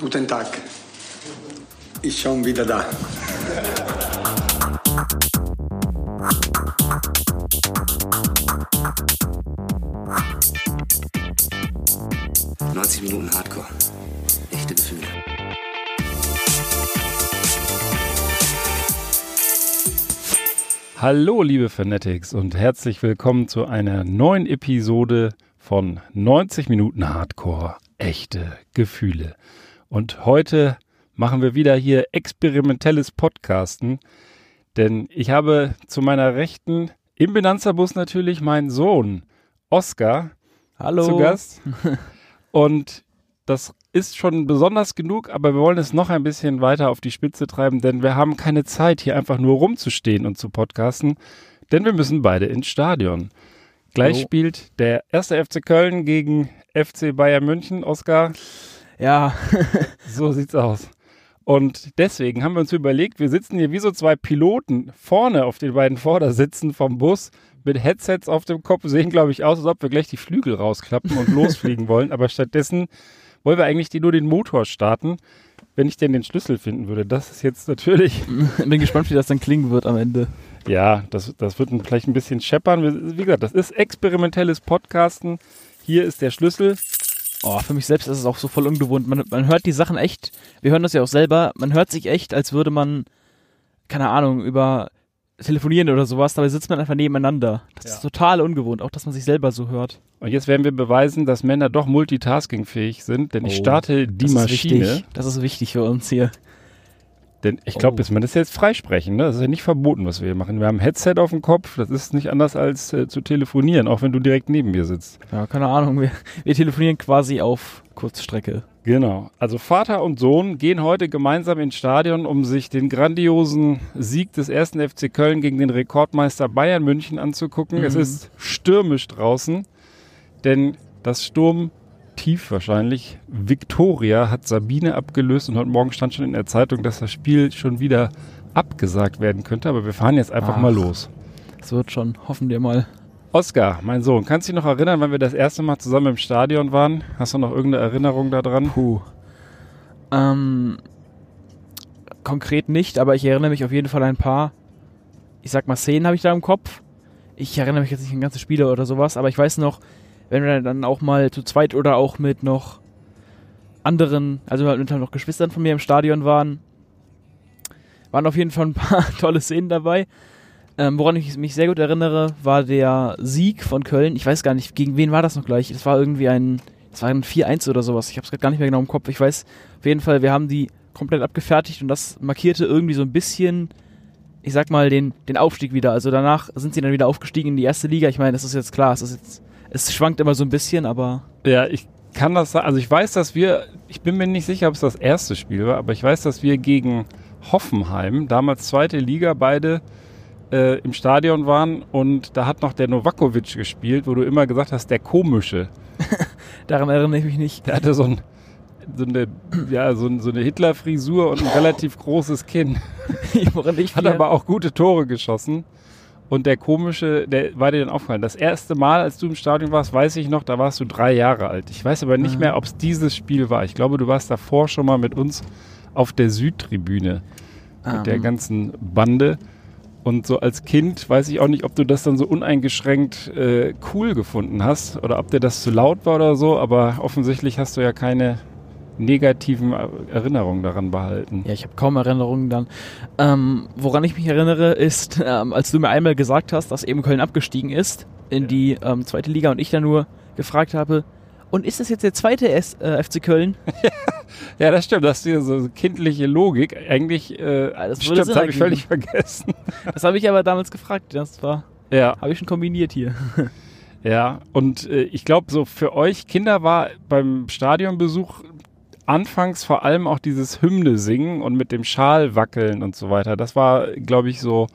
Guten Tag. Ich schon wieder da. 90 Minuten Hardcore. Echte Gefühle. Hallo, liebe Fanatics, und herzlich willkommen zu einer neuen Episode von 90 Minuten Hardcore. Echte Gefühle. Und heute machen wir wieder hier experimentelles Podcasten, denn ich habe zu meiner Rechten im Benanzerbus natürlich meinen Sohn Oskar Hallo. zu Gast. Und das ist schon besonders genug, aber wir wollen es noch ein bisschen weiter auf die Spitze treiben, denn wir haben keine Zeit, hier einfach nur rumzustehen und zu podcasten, denn wir müssen beide ins Stadion. Gleich Jo. spielt der erste FC Köln gegen FC Bayern München. Oskar, Ja, so sieht's aus. Und deswegen haben wir uns überlegt, wir sitzen hier wie so zwei Piloten vorne auf den beiden Vordersitzen vom Bus mit Headsets auf dem Kopf, sehen, glaube ich, aus, als ob wir gleich die Flügel rausklappen und losfliegen wollen. Aber stattdessen wollen wir eigentlich nur den Motor starten, wenn ich denn den Schlüssel finden würde. Das ist jetzt natürlich, bin gespannt, wie das dann klingen wird am Ende. ja, das, das wird vielleicht ein bisschen scheppern. Wie gesagt, das ist experimentelles Podcasten. Hier ist der Schlüssel. Oh, für mich selbst ist es auch so voll ungewohnt. Man, man hört die Sachen echt, wir hören das ja auch selber, man hört sich echt, als würde man, keine Ahnung, über telefonieren oder sowas, dabei sitzt man einfach nebeneinander. Das Ja. ist total ungewohnt, auch dass man sich selber so hört. Und jetzt werden wir beweisen, dass Männer doch multitaskingfähig sind, denn ich Oh, starte die das Maschine. Ist wichtig. Das ist wichtig für uns hier. Denn ich glaube, Oh. man das jetzt freisprechen. Ne? Das ist ja nicht verboten, was wir hier machen. Wir haben ein Headset auf dem Kopf. Das ist nicht anders als äh, zu telefonieren, auch wenn du direkt neben mir sitzt. Ja, keine Ahnung, wir, wir telefonieren quasi auf Kurzstrecke. Genau. Also Vater und Sohn gehen heute gemeinsam ins Stadion, um sich den grandiosen Sieg des ersten FC Köln gegen den Rekordmeister Bayern München anzugucken. Es Mhm. ist stürmisch draußen, denn das Sturmtief wahrscheinlich, Viktoria, hat Sabine abgelöst und heute Morgen stand schon in der Zeitung, dass das Spiel schon wieder abgesagt werden könnte. Aber wir fahren jetzt einfach Ach. mal los. Das wird schon, hoffen wir mal. Oskar, mein Sohn, kannst du dich noch erinnern, wann wir das erste Mal zusammen im Stadion waren? Hast du noch irgendeine Erinnerung daran? Puh. Ähm, konkret nicht, aber ich erinnere mich auf jeden Fall an ein paar, ich sag mal, Szenen habe ich da im Kopf. Ich erinnere mich jetzt nicht an ganze Spiele oder sowas, aber ich weiß noch, wenn wir dann auch mal zu zweit oder auch mit noch anderen, also mit noch Geschwistern von mir im Stadion waren, waren auf jeden Fall ein paar tolle Szenen dabei. Ähm, woran ich mich sehr gut erinnere, war der Sieg von Köln. Ich weiß gar nicht, gegen wen war das noch gleich? Das war irgendwie ein, ein 4-1 oder sowas. Ich habe es gar nicht mehr genau im Kopf. Ich weiß auf jeden Fall, wir haben die komplett abgefertigt und das markierte irgendwie so ein bisschen, ich sag mal, den, den Aufstieg wieder. Also danach sind sie dann wieder aufgestiegen in die erste Liga. Ich meine, das ist jetzt klar, es ist jetzt, es schwankt immer so ein bisschen, aber Ja, ich kann das sagen. Also ich weiß, dass wir, ich bin mir nicht sicher, ob es das erste Spiel war, aber ich weiß, dass wir gegen Hoffenheim, damals zweite Liga, beide äh, im Stadion waren und da hat noch der Novakovic gespielt, wo du immer gesagt hast, der komische. daran erinnere ich mich nicht. Der hatte so, ein, so eine, ja, so, ein, so eine Hitler-Frisur und ein relativ großes Kinn. Ich Hat mich- aber auch gute Tore geschossen. Und der komische, der war dir dann aufgefallen. Das erste Mal, als du im Stadion warst, weiß ich noch, da warst du drei Jahre alt. Ich weiß aber nicht Mhm. mehr, ob es dieses Spiel war. Ich glaube, du warst davor schon mal mit uns auf der Südtribüne mit der Ähm, ganzen Bande. Und so als Kind weiß ich auch nicht, ob du das dann so uneingeschränkt äh, cool gefunden hast oder ob dir das zu laut war oder so, aber offensichtlich hast du ja keine negativen Erinnerungen daran behalten. Ja, ich habe kaum Erinnerungen dann. Ähm, woran ich mich erinnere, ist, ähm, als du mir einmal gesagt hast, dass eben Köln abgestiegen ist in die ähm, zweite Liga und ich dann nur gefragt habe, und ist das jetzt der zweite S äh, FC Köln? Ja, das stimmt. Das ist hier so kindliche Logik. Eigentlich, äh, Ja, das stimmt, das habe ich völlig vergessen. Das habe ich aber damals gefragt. Das war, Ja, habe ich schon kombiniert hier. ja. Und äh, ich glaube, so für euch Kinder war beim Stadionbesuch anfangs vor allem auch dieses Hymne singen und mit dem Schal wackeln und so weiter. Das war, glaube ich, so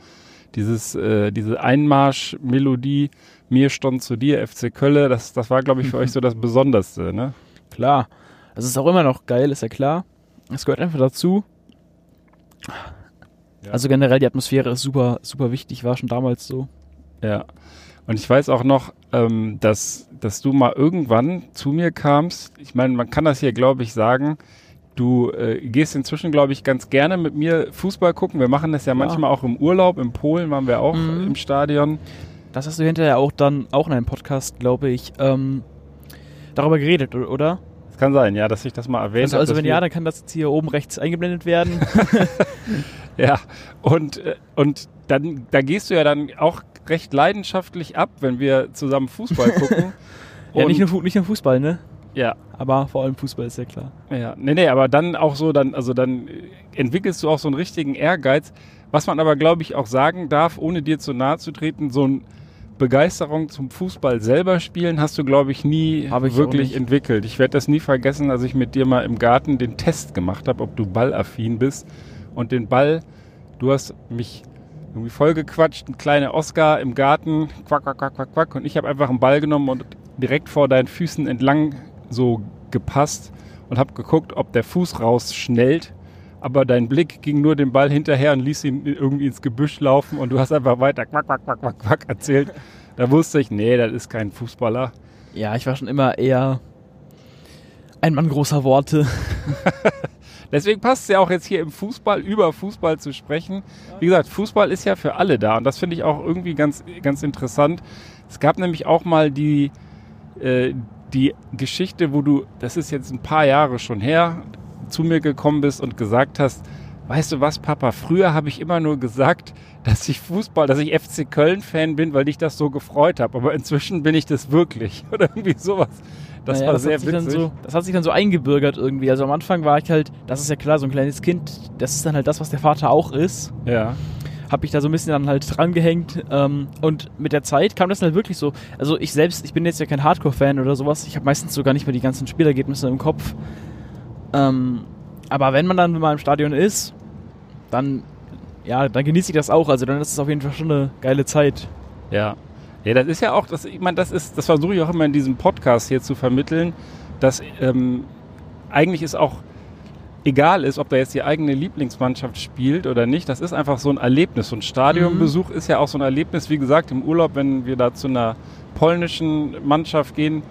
dieses, äh, diese Einmarsch-Melodie. Mir stond zu dir, FC Kölle. Das, das war, glaube ich, für euch so das Besonderste, ne? Klar. Das ist auch immer noch geil, ist ja klar. Es gehört einfach dazu. Ja. Also generell die Atmosphäre ist super, super wichtig, war schon damals so. Ja. Und ich weiß auch noch, ähm, dass, dass du mal irgendwann zu mir kamst. Ich meine, man kann das hier, glaube ich, sagen. Du äh, gehst inzwischen, glaube ich, ganz gerne mit mir Fußball gucken. Wir machen das ja, manchmal auch im Urlaub. In Polen waren wir auch Mhm. im Stadion. Das hast du hinterher auch dann, auch in einem Podcast, glaube ich, ähm, darüber geredet, oder? Es kann sein, ja, dass ich das mal erwähnt Also, habe. also wenn ja, dann kann das jetzt hier oben rechts eingeblendet werden. Ja, und, äh, und dann, da gehst du ja dann auch recht leidenschaftlich ab, wenn wir zusammen Fußball gucken. ja, nicht nur, nicht nur Fußball, ne? Ja, Aber vor allem Fußball ist ja klar. ja. Nee, nee, aber dann auch so, dann, also dann entwickelst du auch so einen richtigen Ehrgeiz. Was man aber, glaube ich, auch sagen darf, ohne dir zu nahe zu treten, so ein Begeisterung zum Fußball selber spielen hast du, glaube ich, nie ich wirklich entwickelt. Ich werde das nie vergessen, als ich mit dir mal im Garten den Test gemacht habe, ob du ballaffin bist. Und den Ball, du hast mich irgendwie vollgequatscht, ein kleiner Oscar im Garten, quack, quack, quack, quack, quack. Und ich habe einfach einen Ball genommen und direkt vor deinen Füßen entlang so gepasst und habe geguckt, ob der Fuß rausschnellt. Aber dein Blick ging nur dem Ball hinterher und ließ ihn irgendwie ins Gebüsch laufen und du hast einfach weiter quack, quack, quack, quack, quack erzählt. Da wusste ich, nee, das ist kein Fußballer. Ja, ich war schon immer eher ein Mann großer Worte. Deswegen passt es ja auch jetzt hier im Fußball, über Fußball zu sprechen. Wie gesagt, Fußball ist ja für alle da und das finde ich auch irgendwie ganz, ganz interessant. Es gab nämlich auch mal die, äh, die Geschichte, wo du, das ist jetzt ein paar Jahre schon her, zu mir gekommen bist und gesagt hast, weißt du was, Papa, früher habe ich immer nur gesagt, dass ich Fußball, dass ich FC Köln-Fan bin, weil dich das so gefreut habe. Aber inzwischen bin ich das wirklich. Oder irgendwie sowas. Das Naja, war das sehr witzig. so, Das hat sich dann so eingebürgert irgendwie. Also am Anfang war ich halt, das ist ja klar, so ein kleines Kind, das ist dann halt das, was der Vater auch ist. ja. Hab ich da so ein bisschen dann halt dran gehängt. Ähm, und mit der Zeit kam das dann halt wirklich so. Also ich selbst, ich bin jetzt ja kein Hardcore-Fan oder sowas. Ich habe meistens sogar nicht mehr die ganzen Spielergebnisse im Kopf. Ähm, aber wenn man dann mal im Stadion ist, dann, ja, dann genieße ich das auch. Also dann ist es auf jeden Fall schon eine geile Zeit. Ja. Ja, das ist ja auch, das, ich meine, das ist, das versuche ich auch immer in diesem Podcast hier zu vermitteln, dass ähm, eigentlich ist auch egal ist, ob da jetzt die eigene Lieblingsmannschaft spielt oder nicht. Das ist einfach so ein Erlebnis. So ein Stadionbesuch ist ja auch so ein Erlebnis. Wie gesagt, im Urlaub, wenn wir da zu einer polnischen Mannschaft gehen,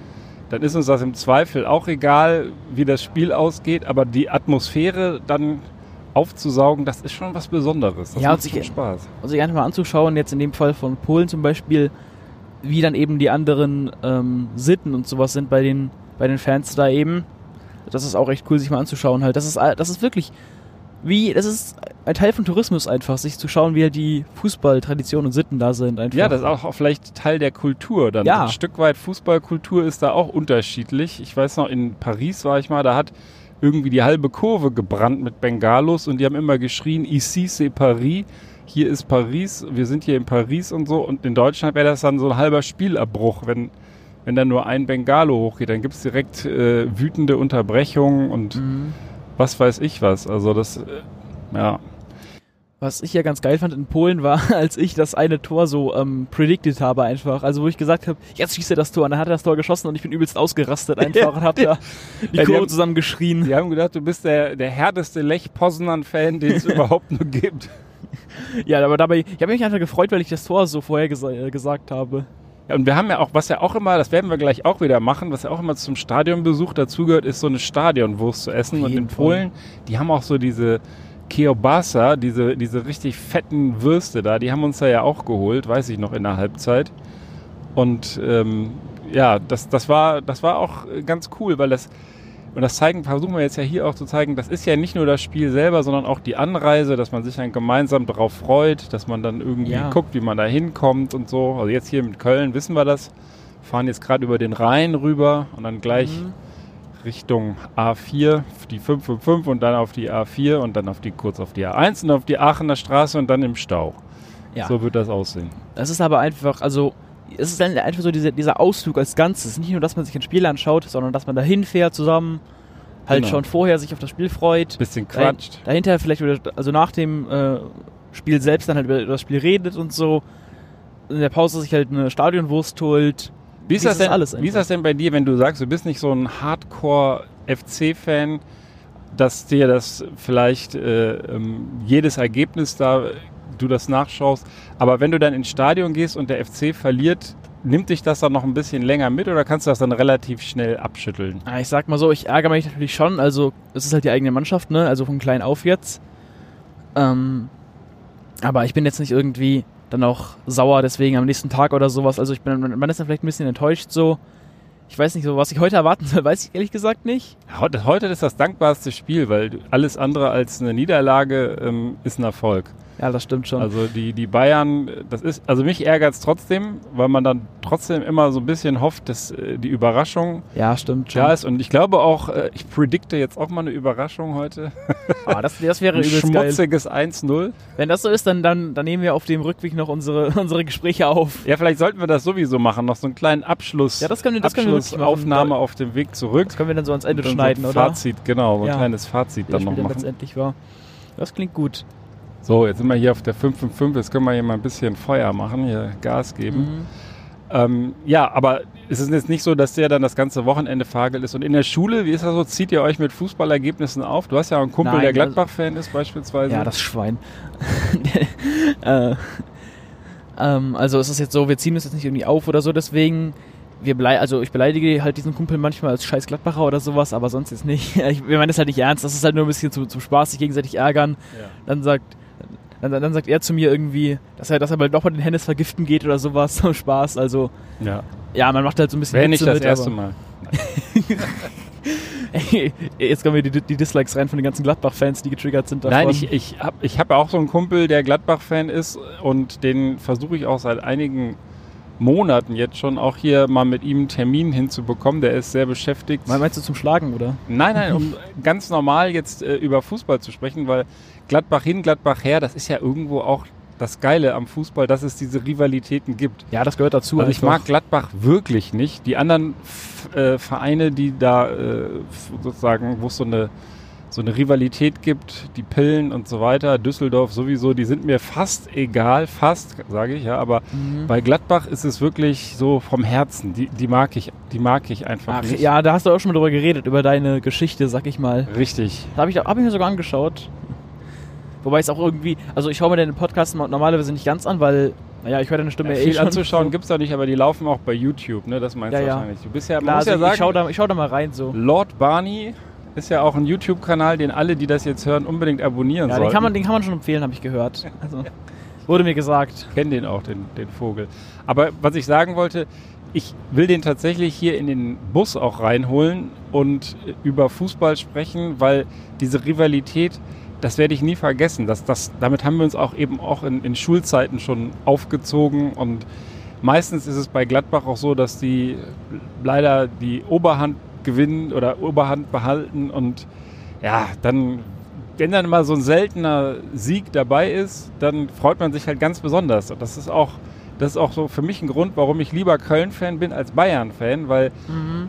dann ist uns das im Zweifel auch egal, wie das Spiel ausgeht. Aber die Atmosphäre dann aufzusaugen, das ist schon was Besonderes. Das Ja, macht und sich- schon Spaß. Und sich einfach mal anzuschauen, jetzt in dem Fall von Polen zum Beispiel, wie dann eben die anderen ähm, Sitten und sowas sind bei den, bei den Fans da eben. Das ist auch echt cool, sich mal anzuschauen halt. Das ist, das ist wirklich wie, das ist ein Teil von Tourismus einfach, sich zu schauen, wie halt die Fußballtraditionen und Sitten da sind einfach. Ja, das ist auch vielleicht Teil der Kultur. Dann Ja. ein Stück weit Fußballkultur ist da auch unterschiedlich. Ich weiß noch, in Paris war ich mal, da hat irgendwie die halbe Kurve gebrannt mit Bengalos und die haben immer geschrien, ici c'est Paris, hier ist Paris, wir sind hier in Paris und so. Und in Deutschland wäre das dann so ein halber Spielabbruch, wenn, wenn da nur ein Bengalo hochgeht. Dann gibt es direkt äh, wütende Unterbrechungen und Mhm. Was weiß ich was. Also das, äh, ja. Was ich ja ganz geil fand in Polen war, als ich das eine Tor so ähm, predicted habe einfach. Also wo ich gesagt habe, jetzt schießt er das Tor und dann hat er das Tor geschossen und ich bin übelst ausgerastet einfach und hab da die Ja, die Kurve haben- zusammen geschrien. Die haben gedacht, du bist der, der härteste Lech-Poznan-Fan, den es überhaupt nur gibt. Ja, aber dabei, ich habe mich einfach gefreut, weil ich das Tor so vorher gesa äh, gesagt habe. Ja, und wir haben ja auch, was ja auch immer, das werden wir gleich auch wieder machen, was ja auch immer zum Stadionbesuch dazugehört, ist so eine Stadionwurst zu essen. Und in. Polen, die haben auch so diese Kielbasa, diese, diese richtig fetten Würste da, die haben uns da ja auch geholt, weiß ich noch in der Halbzeit. Und ähm, ja, das, das, war, das war auch ganz cool, weil das, und das zeigen, versuchen wir jetzt ja hier auch zu zeigen, das ist ja nicht nur das Spiel selber, sondern auch die Anreise, dass man sich dann gemeinsam darauf freut, dass man dann irgendwie Ja. guckt, wie man da hinkommt und so. Also jetzt hier mit Köln wissen wir das. Fahren jetzt gerade über den Rhein rüber und dann gleich Mhm. Richtung A4, die 555 und dann auf die A4 und dann auf die kurz auf die A1 und auf die Aachener Straße und dann im Stau. Ja. So wird das aussehen. Das ist aber einfach, also, es ist dann einfach so diese, dieser Ausflug als Ganzes. Nicht nur, dass man sich ein Spiel anschaut, sondern dass man da hinfährt zusammen, halt Genau. schon vorher sich auf das Spiel freut. Bisschen Dahin- quatscht. Dahinter vielleicht, wieder, also nach dem äh, Spiel selbst dann halt über das Spiel redet und so. In der Pause sich halt eine Stadionwurst holt. Wie ist, das denn, alles wie ist das denn bei dir, wenn du sagst, du bist nicht so ein Hardcore-FC-Fan, dass dir das vielleicht äh, ähm, jedes Ergebnis da, du das nachschaust, aber wenn du dann ins Stadion gehst und der FC verliert, nimmt dich das dann noch ein bisschen länger mit oder kannst du das dann relativ schnell abschütteln? Ah, Ich sag mal so, ich ärgere mich natürlich schon. Also, es ist halt die eigene Mannschaft, ne? Also von klein auf jetzt. Ähm, aber ich bin jetzt nicht irgendwie dann auch sauer deswegen am nächsten Tag oder sowas. Also ich bin, man ist dann vielleicht ein bisschen enttäuscht so. Ich weiß nicht so, was ich heute erwarten soll, weiß ich ehrlich gesagt nicht. Heute, heute ist das dankbarste Spiel, weil alles andere als eine Niederlage ähm, ist ein Erfolg. Ja, das stimmt schon. Also die, die Bayern, das ist, also mich ärgert es trotzdem, weil man dann trotzdem immer so ein bisschen hofft, dass äh, die Überraschung ja, stimmt schon. da ist. Und ich glaube auch, äh, ich predikte jetzt auch mal eine Überraschung heute. Ah, das, das wäre Ein schmutziges 1-0. Wenn das so ist, dann, dann, dann nehmen wir auf dem Rückweg noch unsere, unsere Gespräche auf. Ja, vielleicht sollten wir das sowieso machen, noch so einen kleinen Abschluss. Ja, das können wir- das können wir. Abschlussaufnahme auf dem Weg zurück. Das können wir dann so ans Ende schneiden, so ein oder? Fazit, genau, so ein Ja. kleines Fazit Wie dann noch machen. letztendlich war. Das klingt gut. So, jetzt sind wir hier auf der 555, jetzt können wir hier mal ein bisschen Feuer machen, hier Gas geben. Mhm. Ähm, ja, aber es ist jetzt nicht so, dass der dann das ganze Wochenende verhagelt ist. Und in der Schule, wie ist das so, zieht ihr euch mit Fußballergebnissen auf? Du hast ja auch einen Kumpel, Nein, der also- Gladbach-Fan ist beispielsweise. Ja, das Schwein. äh, ähm, also es ist jetzt so, wir ziehen uns jetzt nicht irgendwie auf oder so, deswegen wir blei also ich beleidige halt diesen Kumpel manchmal als scheiß Gladbacher oder sowas, aber sonst jetzt nicht. Ich, wir meinen das halt nicht ernst, das ist halt nur ein bisschen zum, zum Spaß, sich gegenseitig ärgern. Ja. Dann sagt dann, dann sagt er zu mir irgendwie, dass er, dass er doch mal den Hennes vergiften geht oder sowas zum Spaß. Also ja. ja, man macht halt so ein bisschen Wäre nicht das mit, erste Mal. Jetzt kommen wir die, die Dislikes rein von den ganzen Gladbach-Fans, die getriggert sind davon. Nein, ich, ich habe ich hab auch so einen Kumpel, der Gladbach-Fan ist und den versuche ich auch seit einigen Monaten jetzt schon auch hier mal mit ihm einen Termin hinzubekommen. Der ist sehr beschäftigt. Me- Meinst du zum Schlagen, oder? Nein, nein, um ganz normal jetzt äh, über Fußball zu sprechen, weil Gladbach hin, Gladbach her, das ist ja irgendwo auch das Geile am Fußball, dass es diese Rivalitäten gibt. Ja, das gehört dazu. Also ich mag Gladbach wirklich nicht. Die anderen äh, Vereine, die da äh, sozusagen, wo es so eine, so eine Rivalität gibt, die Pillen und so weiter, Düsseldorf sowieso, die sind mir fast egal, fast, sage ich ja, aber Mhm. bei Gladbach ist es wirklich so vom Herzen, die, die mag ich, die mag ich einfach Ach, nicht. ja, da hast du auch schon mal drüber geredet, über deine Geschichte, sag ich mal. Richtig. Da habe ich, hab ich mir sogar angeschaut. Wobei es auch irgendwie, also ich schaue mir den Podcast normalerweise nicht ganz an, weil, naja, ich höre deine Stimme Ja, eh viel schon. anzuschauen gibt's da nicht, aber die laufen auch bei YouTube, ne? Das meinst Ja, du ja. wahrscheinlich. Du bist ja, Klar, also ja sagen, ich schaue da, ich schau da mal rein so. Lord Barney ist ja auch ein YouTube-Kanal, den alle, die das jetzt hören, unbedingt abonnieren Ja, sollten. den kann, man, den kann man schon empfehlen, habe ich gehört. Also, wurde mir gesagt. Ich kenne den auch, den, den Vogel. Aber was ich sagen wollte, ich will den tatsächlich hier in den Bus auch reinholen und über Fußball sprechen, weil diese Rivalität, das werde ich nie vergessen. Das, das, damit haben wir uns auch eben auch in, in Schulzeiten schon aufgezogen und meistens ist es bei Gladbach auch so, dass die leider die Oberhand gewinnen oder Oberhand behalten und ja, dann, wenn dann mal so ein seltener Sieg dabei ist, dann freut man sich halt ganz besonders. Und das ist auch, das ist auch so für mich ein Grund, warum ich lieber Köln-Fan bin als Bayern-Fan, weil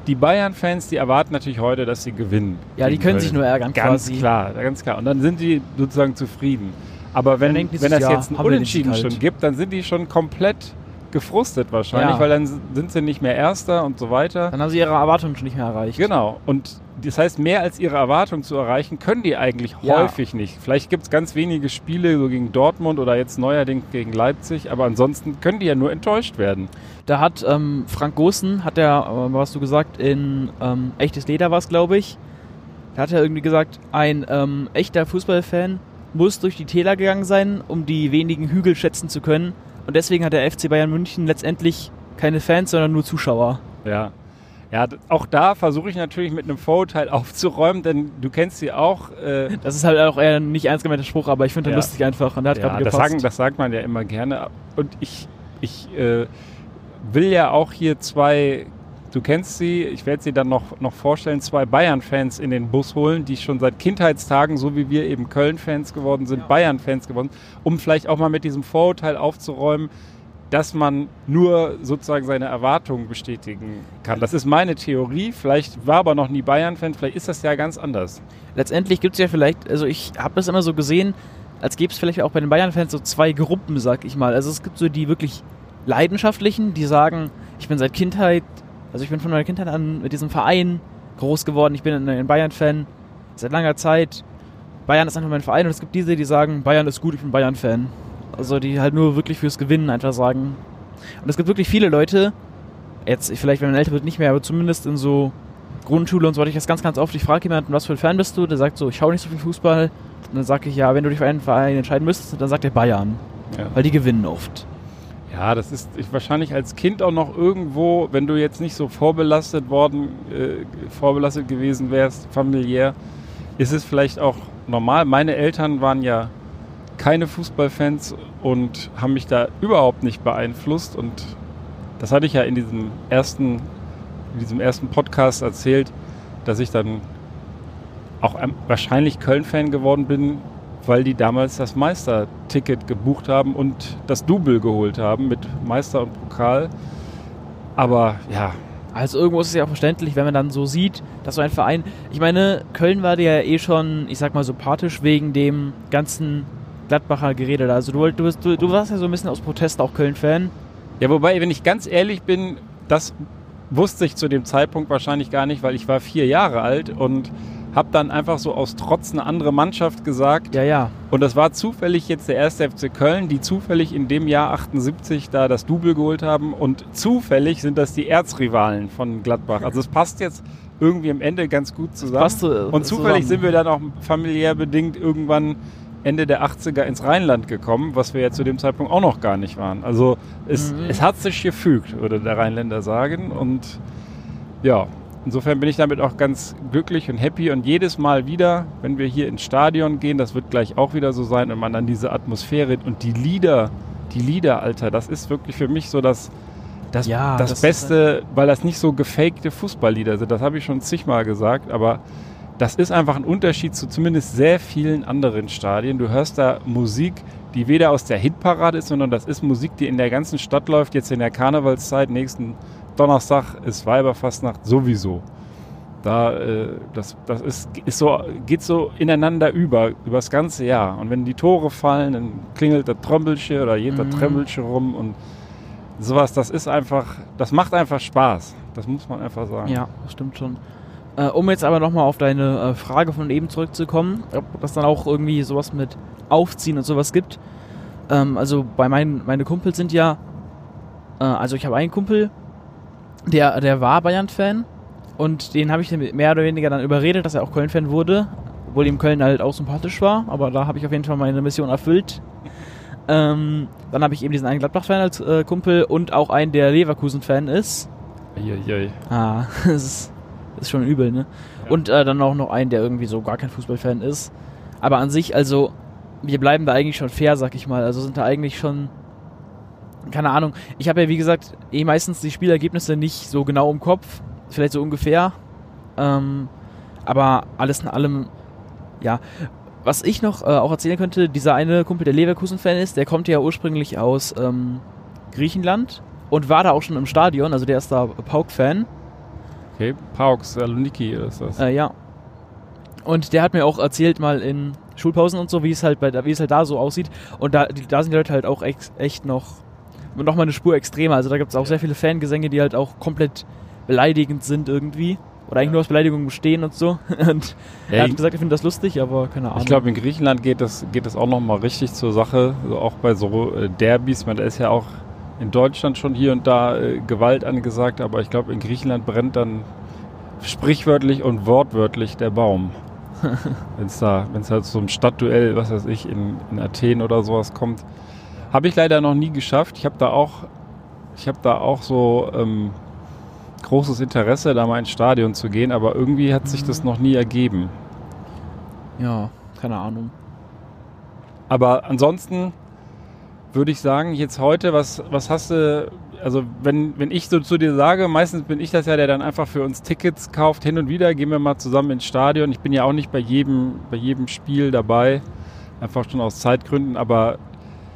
die Bayern-Fans, die erwarten natürlich heute, dass sie gewinnen. Ja, die können Köln. sich nur ärgern Ganz quasi. klar, ganz klar. Und dann sind die sozusagen zufrieden. Aber wenn, wenn das ja, jetzt ein Unentschieden halt. schon gibt, dann sind die schon komplett gefrustet wahrscheinlich, Ja. weil dann sind sie nicht mehr Erster und so weiter. Dann haben sie ihre Erwartungen schon nicht mehr erreicht. Genau. Und das heißt, mehr als ihre Erwartung zu erreichen, können die eigentlich Ja. häufig nicht. Vielleicht gibt es ganz wenige Spiele, so gegen Dortmund oder jetzt neuerdings gegen Leipzig, aber ansonsten können die ja nur enttäuscht werden. Da hat ähm, Frank Gosen, hat der, äh, was du gesagt, in ähm, Echtes Leder war es, glaube ich, da hat er irgendwie gesagt, ein ähm, echter Fußballfan muss durch die Täler gegangen sein, um die wenigen Hügel schätzen zu können. Und deswegen hat der FC Bayern München letztendlich keine Fans, sondern nur Zuschauer. Ja. Ja, auch da versuche ich natürlich mit einem Vorurteil aufzuräumen, denn du kennst sie auch. Äh, Das ist halt auch eher ein nicht ernst gemeinter Spruch, aber ich finde Ja. das lustig einfach und der hat ja, gerade das, sagen, das sagt man ja immer gerne. Und ich, ich äh, will ja auch hier zwei, du kennst sie, ich werde sie dann noch, noch vorstellen, zwei Bayern-Fans in den Bus holen, die schon seit Kindheitstagen, so wie wir eben Köln-Fans geworden sind, Bayern-Fans geworden, um vielleicht auch mal mit diesem Vorurteil aufzuräumen, dass man nur sozusagen seine Erwartungen bestätigen kann. Das ist meine Theorie. Vielleicht war aber noch nie Bayern-Fan, vielleicht ist das ja ganz anders. letztendlich gibt es ja vielleicht, also ich habe das immer so gesehen, als gäbe es vielleicht auch bei den Bayern-Fans so zwei Gruppen, sag ich mal. Also es gibt so die wirklich leidenschaftlichen, die sagen, ich bin seit Kindheit, also ich bin von meiner Kindheit an mit diesem Verein groß geworden, ich bin ein- Bayern-Fan seit langer Zeit. Bayern ist einfach mein Verein und es gibt diese, die sagen, Bayern ist gut, ich bin Bayern-Fan. Also die halt nur wirklich fürs Gewinnen einfach sagen. Und es gibt wirklich viele Leute, jetzt, vielleicht wenn man älter wird, nicht mehr, aber zumindest in so Grundschule und so hatte ich das ganz, ganz oft. Ich frage jemanden, was für ein Fan bist du? Der sagt so, ich schaue nicht so viel Fußball. Und dann sage ich, ja, wenn du dich für einen Verein entscheiden müsstest, dann sagt er Bayern. Ja. Weil die gewinnen oft. Ja, das ist ich, wahrscheinlich als Kind auch noch irgendwo, wenn du jetzt nicht so vorbelastet worden, äh, vorbelastet gewesen wärst, familiär, ist es vielleicht auch normal. Meine Eltern waren ja keine Fußballfans und haben mich da überhaupt nicht beeinflusst. Und das hatte ich ja in diesem ersten, in diesem ersten Podcast erzählt, dass ich dann auch wahrscheinlich Köln-Fan geworden bin, weil die damals das Meisterticket gebucht haben und das Double geholt haben mit Meister und Pokal. Aber ja, Also irgendwo ist es ja auch verständlich, wenn man dann so sieht, dass so ein Verein. Ich meine, Köln war dir ja eh schon, ich sag mal, sympathisch wegen dem ganzen Gladbacher Gerede da. Also du, du, bist- du, du warst ja so ein bisschen aus Protest auch Köln-Fan. Ja, wobei, wenn ich ganz ehrlich bin, das wusste ich zu dem Zeitpunkt wahrscheinlich gar nicht, weil ich war vier Jahre alt und habe dann einfach so aus Trotz eine andere Mannschaft gesagt. Ja, ja. Und das war zufällig jetzt der erste FC Köln, die zufällig in dem Jahr 78 da das Double geholt haben. Und zufällig sind das die Erzrivalen von Gladbach. Also es passt jetzt irgendwie am Ende ganz gut zusammen. passt, äh, und zufällig zusammen. sind wir dann auch familiär bedingt irgendwann Ende der 80er ins Rheinland gekommen, was wir ja zu dem Zeitpunkt auch noch gar nicht waren. Also es, Mhm. es hat sich gefügt, würde der Rheinländer sagen. Und ja, insofern bin ich damit auch ganz glücklich und happy. Und jedes Mal wieder, wenn wir hier ins Stadion gehen, das wird gleich auch wieder so sein, und man dann diese Atmosphäre und die Lieder, die Lieder, Alter, das ist wirklich für mich so das, das, Ja, das, das Beste, weil das nicht so gefakte Fußballlieder sind. Das habe ich schon zigmal gesagt, aber das ist einfach ein Unterschied zu zumindest sehr vielen anderen Stadien. Du hörst da Musik, die weder aus der Hitparade ist, sondern das ist Musik, die in der ganzen Stadt läuft, jetzt in der Karnevalszeit, nächsten Donnerstag ist Weiberfastnacht sowieso. Da, äh, das, das ist, ist so, geht so ineinander über, über das ganze Jahr. Und wenn die Tore fallen, dann klingelt der Trömbelchen oder geht der Mhm. Trömbelchen rum und sowas, das ist einfach, das macht einfach Spaß. Das muss man einfach sagen. Ja, das stimmt schon. Äh, um jetzt aber nochmal auf deine äh, Frage von eben zurückzukommen, ob das dann auch irgendwie sowas mit Aufziehen und sowas gibt. Ähm, also bei meinen meine Kumpels sind ja, äh, also ich habe einen Kumpel, der, der war Bayern-Fan und den habe ich mehr oder weniger dann überredet, dass er auch Köln-Fan wurde, obwohl ihm Köln halt auch sympathisch war, aber da habe ich auf jeden Fall meine Mission erfüllt. Ähm, dann habe ich eben diesen einen Gladbach-Fan als äh, Kumpel und auch einen, der Leverkusen-Fan ist. Eieiei. Ah, das ist, ist schon übel, ne? Ja. Und äh, dann auch noch einen, der irgendwie so gar kein Fußballfan ist. Aber an sich, also, wir bleiben da eigentlich schon fair, sag ich mal. Also sind da eigentlich schon. Keine Ahnung. Ich habe ja, wie gesagt, eh meistens die Spielergebnisse nicht so genau im Kopf. Vielleicht so ungefähr. Ähm, aber alles in allem, ja. Was ich noch äh, auch erzählen könnte, dieser eine Kumpel, der Leverkusen-Fan ist, der kommt ja ursprünglich aus ähm, Griechenland und war da auch schon im Stadion. Also der ist da Pauk-Fan. Okay, Paux, Saloniki ist das. Äh, ja. Und der hat mir auch erzählt, mal in Schulpausen und so, wie es halt bei, wie es halt da so aussieht. Und da, die, da sind die Leute halt auch ex, echt noch, noch mal eine Spur extremer. Also da gibt es auch sehr viele Fangesänge, die halt auch komplett beleidigend sind irgendwie. Oder eigentlich Ja. nur aus Beleidigungen bestehen und so. Und Ja, er hat gesagt, er findet das lustig, aber keine Ahnung. Ich glaube, in Griechenland geht das, geht das auch nochmal richtig zur Sache. Also auch bei so äh, Derbys. Man, da ist ja auch in Deutschland schon hier und da äh, Gewalt angesagt, aber ich glaube, in Griechenland brennt dann sprichwörtlich und wortwörtlich der Baum. Wenn es da, wenn es halt ein Stadtduell, was weiß ich, in, in Athen oder sowas kommt. Habe ich leider noch nie geschafft. Ich habe da auch, ich habe da auch so ähm, großes Interesse, da mal ins Stadion zu gehen, aber irgendwie hat sich das noch nie ergeben. ja, keine Ahnung. Aber ansonsten würde ich sagen, jetzt heute, was, was hast du, also wenn, wenn ich so zu dir sage, meistens bin ich das ja, der dann einfach für uns Tickets kauft, hin und wieder, gehen wir mal zusammen ins Stadion. Ich bin ja auch nicht bei jedem, bei jedem Spiel dabei, einfach schon aus Zeitgründen, aber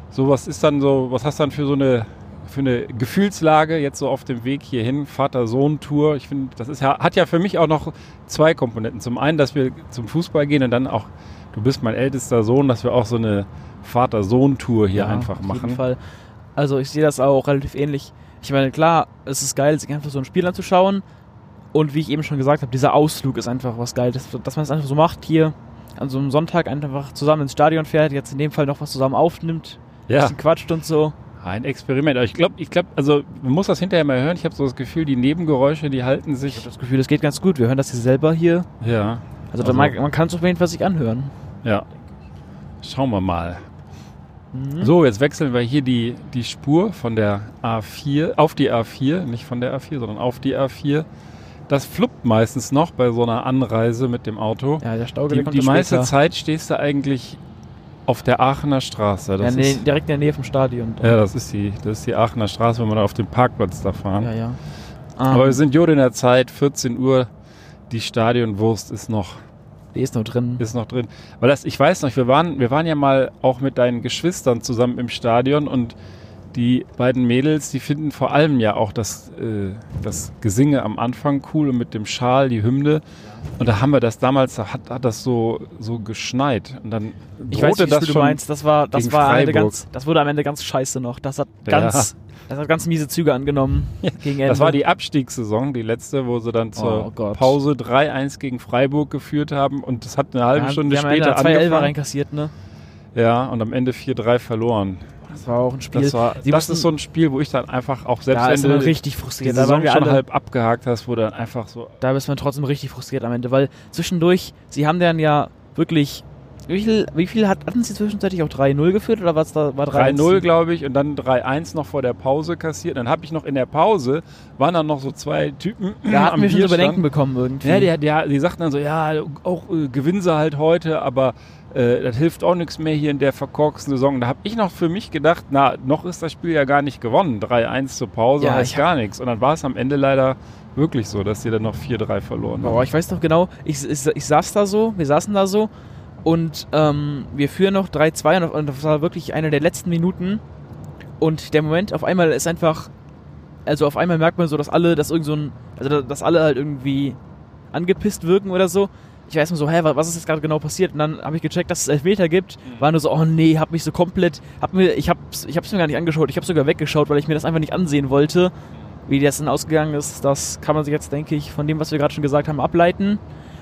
sowas ist dann so, was hast du dann für so eine, für eine Gefühlslage jetzt so auf dem Weg hierhin, Vater-Sohn-Tour. Ich finde, das ist ja, hat ja für mich auch noch zwei Komponenten. Zum einen, dass wir zum Fußball gehen und dann auch, du bist mein ältester Sohn, dass wir auch so eine Vater-Sohn-Tour hier Ja, einfach Auf jeden machen. Fall. Also ich sehe das auch relativ ähnlich. Ich meine, klar, es ist geil, sich einfach so ein Spiel anzuschauen. Und wie ich eben schon gesagt habe, dieser Ausflug ist einfach was geil, dass, dass man es einfach so macht, hier an so einem Sonntag einfach zusammen ins Stadion fährt, jetzt in dem Fall noch was zusammen aufnimmt, Ja, bisschen quatscht und so. Ein Experiment. Aber ich glaube, ich glaube, also man muss das hinterher mal hören. Ich habe so das Gefühl, die Nebengeräusche, die halten Ich sich. habe das Gefühl, es geht ganz gut. Wir hören das hier selber hier. Ja. Also, Also- man, man kann es auf jeden Fall sich anhören. Ja. Schauen wir mal. Mhm. So, jetzt wechseln wir hier die, die Spur von der A4 auf die A4, nicht von der A4, sondern auf die A4. Das fluppt meistens noch bei so einer Anreise mit dem Auto. Ja, der Stau die kommt die meiste später. Zeit stehst du eigentlich auf der Aachener Straße. Ja, Das nee, ist, direkt in der Nähe vom Stadion. ja, das ist, die, das ist die Aachener Straße, wenn wir da auf dem Parkplatz da fahren. ja. ja. Aber wir Ähm, sind Jod in der Zeit, 14 Uhr. Die Stadionwurst ist noch die ist noch drin. ist noch drin. Weil das, ich weiß noch, wir waren, wir waren ja mal auch mit deinen Geschwistern zusammen im Stadion und die beiden Mädels, die finden vor allem ja auch das, äh, das Gesinge am Anfang cool und mit dem Schal, die Hymne. Und da haben wir das damals, da hat, hat das so, so geschneit. Und dann Ich weiß, wie das du meinst. Das war, das war am Ende Freiburg. ganz, das wurde am Ende ganz scheiße noch. Das hat Ja. ganz, das hat ganz miese Züge angenommen. gegen Ende. Das war die Abstiegssaison, die letzte, wo sie dann zur Oh. Pause 3-1 gegen Freiburg geführt haben und das hat eine halbe ja, Stunde später zwei Elfer angefangen. reinkassiert, ne? Ja, und am Ende 4-3 verloren. Das war auch ein Spiel. Das, war, Sie das mussten- ist so ein Spiel, wo ich dann einfach auch selbst da ist man du richtig frustriert. Da Saison wir schon halb abgehakt hast, wo dann einfach so da ist man trotzdem richtig frustriert am Ende, weil zwischendurch, sie haben dann ja wirklich, wie viel, wie viel hat, hatten sie zwischenzeitlich auch 3-0 geführt oder was da war 3-0, glaube ich, und dann 3-1 noch vor der Pause kassiert. Dann habe ich noch in der Pause, waren dann noch so zwei Typen Da hatten am wir schon zu Bierstand. bedenken bekommen irgendwie. Ja, die, die, die sagten dann so, ja, auch äh, gewinnen sie halt heute, aber äh, das hilft auch nichts mehr hier in der verkorksten Saison. Da habe ich noch für mich gedacht, na, noch ist das Spiel ja gar nicht gewonnen. 3-1 zur Pause Ja, heißt gar nichts. Und dann war es am Ende leider wirklich so, dass die dann noch 4-3 verloren haben. Boah, ich weiß noch genau, ich, ich, ich saß da so, wir saßen da so und ähm, wir führen noch 3-2 und, und das war wirklich eine der letzten Minuten und der Moment auf einmal ist einfach, also auf einmal merkt man so, dass alle, dass irgend so ein, also dass alle halt irgendwie angepisst wirken oder so. Ich weiß nur so, hä, wa- was ist jetzt gerade genau passiert? Und dann habe ich gecheckt, dass es Elfmeter gibt. War nur so, oh nee, hab mich so komplett, hab mir, ich hab's, ich hab's mir gar nicht angeschaut. Ich habe sogar weggeschaut, weil ich mir das einfach nicht ansehen wollte. Wie das dann ausgegangen ist, das kann man sich jetzt, denke ich, von dem, was wir gerade schon gesagt haben, ableiten.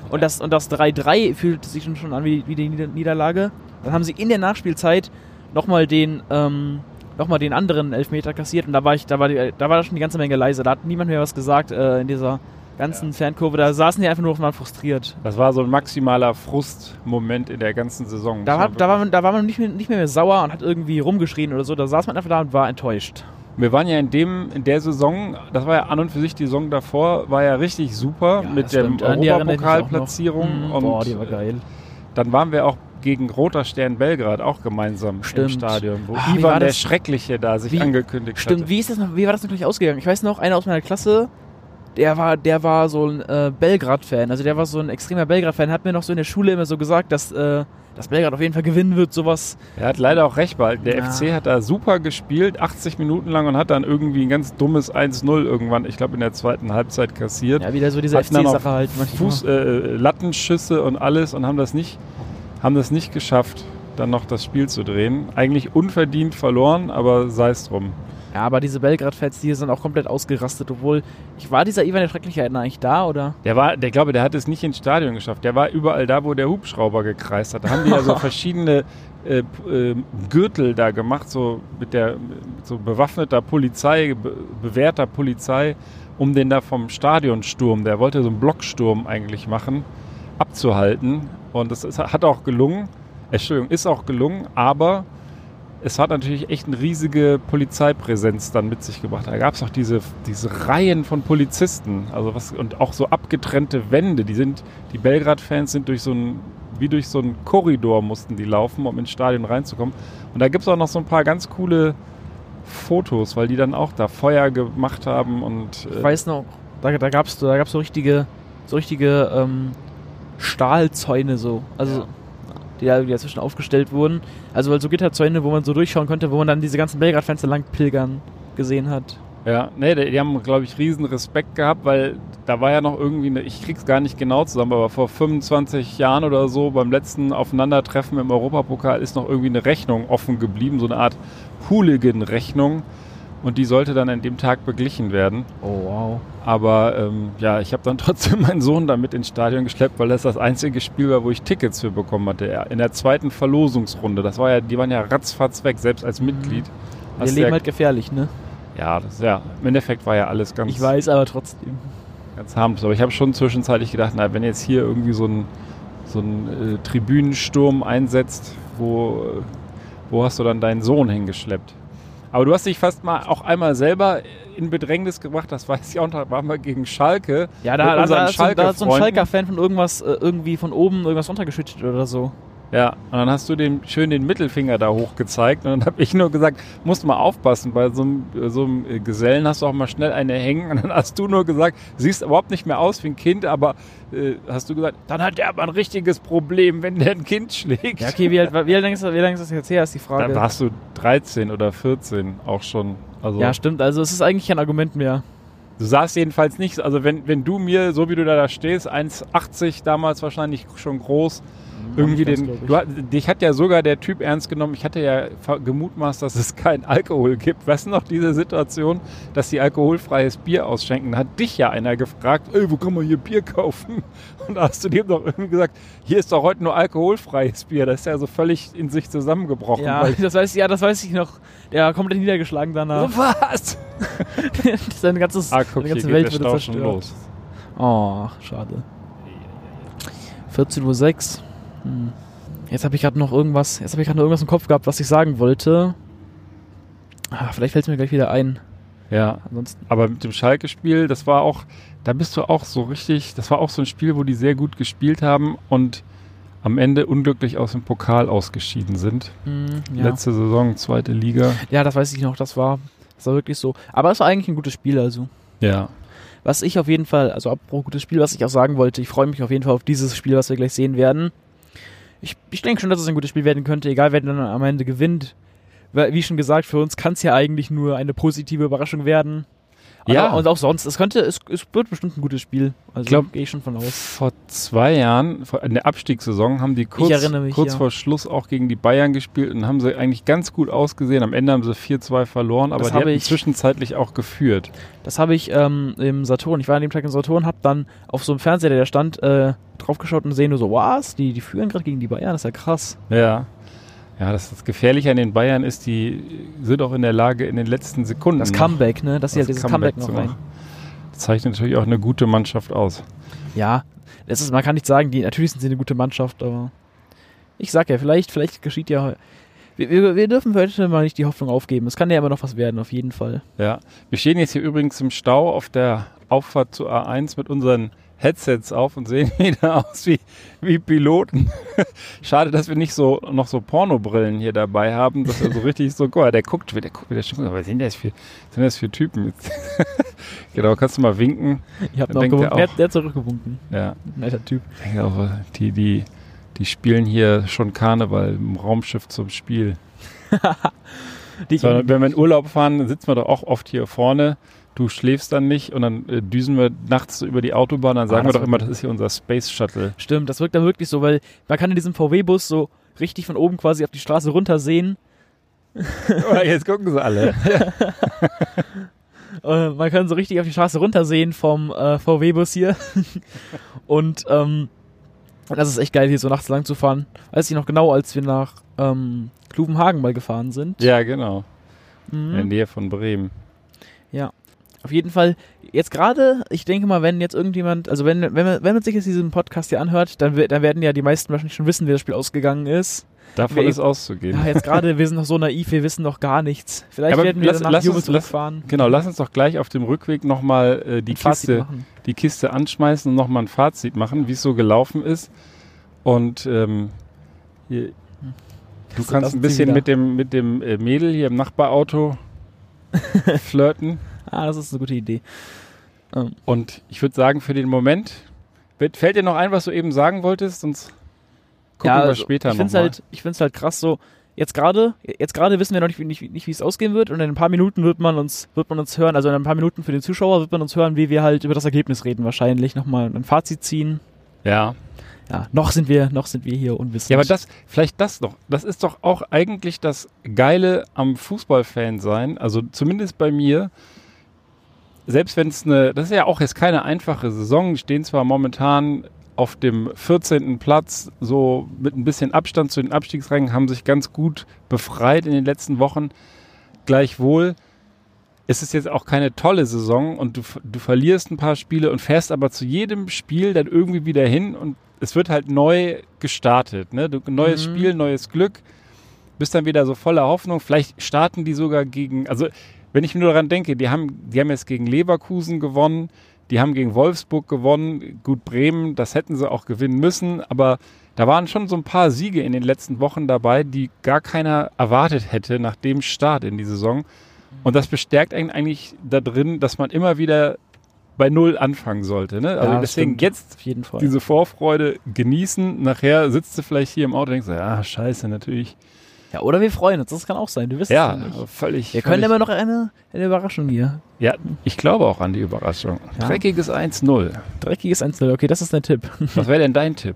Und das, und das 3-3 fühlt sich schon, an wie, wie die Nieder Niederlage. Dann haben sie in der Nachspielzeit nochmal den, ähm, noch mal den anderen Elfmeter kassiert und da war ich, da war, die, da war schon die ganze Menge leise. Da hat niemand mehr was gesagt äh, in dieser ganzen Fankurve. Da saßen die einfach nur mal frustriert. Das war so ein maximaler Frustmoment in der ganzen Saison. Da war, man da war, man, da war man nicht mehr, nicht mehr sauer und hat irgendwie rumgeschrien oder so. Da saß man einfach da und war enttäuscht. Wir waren ja in dem, in der Saison, das war ja an und für sich die Saison davor, war ja richtig super Ja, mit der. Europapokalplatzierung. Mhm. Und Boah, die war geil. dann waren wir auch gegen Roter Stern Belgrad auch gemeinsam Stimmt. im Stadion, wo wie Ivan war der das? Schreckliche da sich Wie- angekündigt Stimmt, hatte. wie ist das noch, wie war das noch gleich ausgegangen? Ich weiß noch, einer aus meiner Klasse, der war, der war so ein äh, Belgrad-Fan. Also der war so ein extremer Belgrad-Fan, hat mir noch so in der Schule immer so gesagt, dass, äh, dass Belgrad auf jeden Fall gewinnen wird, sowas. Er hat leider auch recht behalten. Der Ja. FC hat da super gespielt, 80 Minuten lang und hat dann irgendwie ein ganz dummes 1-0 irgendwann, ich glaube in der zweiten Halbzeit kassiert. Ja, wieder so diese FC-Sache halt. manchmal. Fuß, äh, Lattenschüsse und alles und haben das nicht, haben das nicht geschafft, dann noch das Spiel zu drehen. Eigentlich unverdient verloren, aber sei es drum. Ja, aber diese Belgrad-Fans, die sind auch komplett ausgerastet, obwohl, ich war dieser Ivan der Schreckliche eigentlich da, oder? Der war, der glaube, der hat es nicht ins Stadion geschafft. Der war überall da, wo der Hubschrauber gekreist hat. Da haben die ja so verschiedene äh, äh, Gürtel da gemacht, so mit der mit so bewaffneter Polizei, be bewährter Polizei, um den da vom Stadionsturm, der wollte so einen Blocksturm eigentlich machen, abzuhalten. Und das ist, hat auch gelungen. Entschuldigung, ist auch gelungen, aber es hat natürlich echt eine riesige Polizeipräsenz dann mit sich gebracht. Da gab es auch diese, diese Reihen von Polizisten, also was und auch so abgetrennte Wände. Die sind, die Belgrad-Fans sind durch so ein, wie durch so einen Korridor mussten die laufen, um ins Stadion reinzukommen. Und da gibt es auch noch so ein paar ganz coole Fotos, weil die dann auch da Feuer gemacht haben und Ich äh, weiß noch, da, da gab es da gab's so richtige, so richtige ähm, Stahlzäune so. Also, Ja. Die da dazwischen aufgestellt wurden. Also halt so Gitterzäune, wo man so durchschauen konnte, wo man dann diese ganzen Belgrad-Fans lang pilgern gesehen hat. Ja, nee, die, die haben, glaube ich, riesen Respekt gehabt, weil da war ja noch irgendwie, eine, ich krieg's gar nicht genau zusammen, aber vor 25 Jahren oder so beim letzten Aufeinandertreffen im Europapokal ist noch irgendwie eine Rechnung offen geblieben, so eine Art Hooligan-Rechnung und die sollte dann an dem Tag beglichen werden. Oh wow. Aber ähm, ja, ich habe dann trotzdem meinen Sohn damit ins Stadion geschleppt, weil das das einzige Spiel war, wo ich Tickets für bekommen hatte. In der zweiten Verlosungsrunde. Das war ja, die waren ja ratzfatz weg, selbst als Mitglied. Wir Hast leben ja- halt gefährlich, ne? Ja, das, ja, im Endeffekt war ja alles ganz, Ich weiß, aber trotzdem. ganz harmlos. Aber ich habe schon zwischenzeitlich gedacht, na, wenn jetzt hier irgendwie so ein, so ein äh, Tribünensturm einsetzt, wo, äh, wo hast du dann deinen Sohn hingeschleppt? Aber du hast dich fast mal auch einmal selber in Bedrängnis gebracht, das weiß ich auch noch, da waren wir gegen Schalke. Ja, da, da, da, da hat so ein. Schalker-Fan von irgendwas äh, irgendwie von oben irgendwas runtergeschüttet oder so. Ja, und dann hast du dem schön den Mittelfinger da hoch gezeigt und dann habe ich nur gesagt, musst mal aufpassen, bei so einem, so einem äh, Gesellen hast du auch mal schnell eine hängen und dann hast du nur gesagt, siehst überhaupt nicht mehr aus wie ein Kind, aber äh, hast du gesagt, dann hat der aber ein richtiges Problem, wenn der ein Kind schlägt. Ja, okay, wie, alt, wie, lange ist das, wie lange ist das jetzt her, ist die Da Frage. warst du 13 oder 14 auch schon. Also ja, stimmt, also es ist eigentlich kein Argument mehr. du sahst jedenfalls nicht, also wenn, wenn du mir, so wie du da, da stehst, 1,80 damals wahrscheinlich schon groß, irgendwie den. Du, dich hat ja sogar der Typ ernst genommen. Ich hatte ja gemutmaßt, dass es kein Alkohol gibt. Weißt du noch diese Situation, dass die alkoholfreies Bier ausschenken? Da hat dich ja einer gefragt, ey, wo kann man hier Bier kaufen? Und da hast du dem doch irgendwie gesagt, hier ist doch heute nur alkoholfreies Bier. Das ist ja so völlig in sich zusammengebrochen. Ja, das weiß, ja, das weiß ich noch. Der war komplett niedergeschlagen danach. was? Seine, ganzes, Ah, guck, seine ganze Welt schon zerstört. los. Oh, schade. 14.06 Uhr. Hm. Jetzt habe ich gerade noch irgendwas, jetzt habe ich gerade noch irgendwas im Kopf gehabt, was ich sagen wollte. Ah, vielleicht fällt es mir gleich wieder ein. Ja, Ansonsten. aber mit dem Schalke-Spiel, das war auch, da bist du auch so richtig, das war auch so ein Spiel, wo die sehr gut gespielt haben und am Ende unglücklich aus dem Pokal ausgeschieden sind. Hm, ja. Letzte Saison, zweite Liga. ja, das weiß ich noch, das war, das war wirklich so. Aber es war eigentlich ein gutes Spiel, also. Ja. Was ich auf jeden Fall, also apropos gutes Spiel, was ich auch sagen wollte, ich freue mich auf jeden Fall auf dieses Spiel, was wir gleich sehen werden. Ich, ich denke schon, dass es ein gutes Spiel werden könnte, egal wer dann am Ende gewinnt. Wie schon gesagt, für uns kann es ja eigentlich nur eine positive Überraschung werden. Ja. Aber, und auch sonst, es könnte, es, es wird bestimmt ein gutes Spiel. Also gehe ich schon von aus. Vor zwei Jahren, vor- in der Abstiegssaison, haben die kurz, mich, kurz ja. vor Schluss auch gegen die Bayern gespielt und haben sie eigentlich ganz gut ausgesehen. Am Ende haben sie 4-2 verloren, aber Das die habe hatten ich- zwischenzeitlich auch geführt. Das habe ich ähm, im Saturn, ich war an dem Tag im Saturn, habe dann auf so einem Fernseher, der da stand, äh, draufgeschaut und sehe nur so, was, die, die führen gerade gegen die Bayern, das ist ja krass. Ja. Ja, das, das Gefährliche an den Bayern ist, die sind auch in der Lage, in den letzten Sekunden Das Comeback, ne, dass sie halt das dieses Comeback, zu noch rein. Das zeichnet natürlich auch eine gute Mannschaft aus. Ja, das ist, man kann nicht sagen, die, natürlich sind sie eine gute Mannschaft, aber ich sag ja, vielleicht, vielleicht geschieht ja. Wir, wir, wir dürfen heute mal nicht die Hoffnung aufgeben. Es kann ja immer noch was werden, auf jeden Fall. Ja. Wir stehen jetzt hier übrigens im Stau auf der Auffahrt zur A1 mit unseren Headsets auf und sehen wieder aus wie, wie Piloten. Schade, dass wir nicht so noch so Pornobrillen hier dabei haben, dass wir so richtig so, guck mal, der guckt wieder, der guckt wieder schon, was sind das für, sind das für Typen? genau, kannst du mal winken. Habt Dann noch gewunken. Der, der hat zurückgewunken. Ja. Netter Typ. Ich denke auch, die, die, die spielen hier schon Karneval im Raumschiff zum Spiel. So, wenn wir in Urlaub fahren, sitzen wir doch auch oft hier vorne. Du schläfst dann nicht und dann äh, düsen wir nachts über die Autobahn. Dann sagen Ah, wir doch immer, das ist hier unser Space Shuttle. Stimmt, das wirkt dann wirklich so, weil man kann in diesem VW-Bus so richtig von oben quasi auf die Straße runter sehen. Oh, jetzt gucken sie alle. Äh, man kann so richtig auf die Straße runtersehen vom äh, VW-Bus hier. und ähm, das ist echt geil, hier so nachts lang zu fahren. Weiß ich noch genau, als wir nach ähm, Kluvenhagen mal gefahren sind. ja, genau. Mhm. In der Nähe von Bremen. Auf jeden Fall, jetzt gerade, ich denke mal, wenn jetzt irgendjemand, also wenn, wenn, man, wenn man sich jetzt diesen Podcast hier anhört, dann, dann werden ja die meisten wahrscheinlich schon wissen, wie das Spiel ausgegangen ist. Davon Wir- ist auszugehen. Ja, jetzt gerade, wir sind noch so naiv, wir wissen noch gar nichts. Vielleicht Aber werden wir lass- dann nach lass uns- lass- zurückfahren. Genau, lass uns doch gleich auf dem Rückweg nochmal äh, die, Kiste, die Kiste anschmeißen und nochmal ein Fazit machen, wie es so gelaufen ist. Und ähm, hier, du kannst ein bisschen mit dem, mit dem äh, Mädel hier im Nachbarauto flirten. Ah, das ist eine gute Idee. Ähm, Und ich würde sagen, für den Moment, fällt dir noch ein, was du eben sagen wolltest? Sonst gucken wir also, später ich find's nochmal. halt, ich find's halt krass so. Jetzt gerade, jetzt gerade wissen wir noch nicht, wie, nicht, nicht, wie es ausgehen wird und in ein paar Minuten wird man uns, wird man uns hören, also in ein paar Minuten für den Zuschauer wird man uns hören, wie wir halt über das Ergebnis reden wahrscheinlich, nochmal ein Fazit ziehen. ja. Ja, noch sind wir, noch sind wir hier unwissend. Ja, aber das, vielleicht das noch. Das ist doch auch eigentlich das Geile am Fußballfan sein. Also zumindest bei mir. Selbst wenn es eine, das ist ja auch jetzt keine einfache Saison. Die stehen zwar momentan auf dem 14. Platz, so mit ein bisschen Abstand zu den Abstiegsrängen, haben sich ganz gut befreit in den letzten Wochen. gleichwohl ist es jetzt auch keine tolle Saison und du, du verlierst ein paar Spiele und fährst aber zu jedem Spiel dann irgendwie wieder hin und es wird halt neu gestartet. Ne? Du, neues Mhm. Spiel, neues Glück, bist dann wieder so voller Hoffnung. Vielleicht starten die sogar gegen, also wenn ich nur daran denke, die haben, die haben jetzt gegen Leverkusen gewonnen, die haben gegen Wolfsburg gewonnen, gut Bremen, das hätten sie auch gewinnen müssen, aber da waren schon so ein paar Siege in den letzten Wochen dabei, die gar keiner erwartet hätte nach dem Start in die Saison. Und das bestärkt einen eigentlich da drin, dass man immer wieder bei Null anfangen sollte. Ne? Also Ja, deswegen stimmt. jetzt Auf jeden Fall. diese Vorfreude genießen. Nachher sitzt du vielleicht hier im Auto und denkst, ja, scheiße, natürlich. Ja, oder wir freuen uns, das kann auch sein, du wirst Ja, es ja völlig. Wir können völlig, immer noch eine, eine Überraschung hier. Ja, ich glaube auch an die Überraschung. Ja. Dreckiges 1-0. Dreckiges 1 Okay, das ist dein Tipp. Was wäre denn dein Tipp?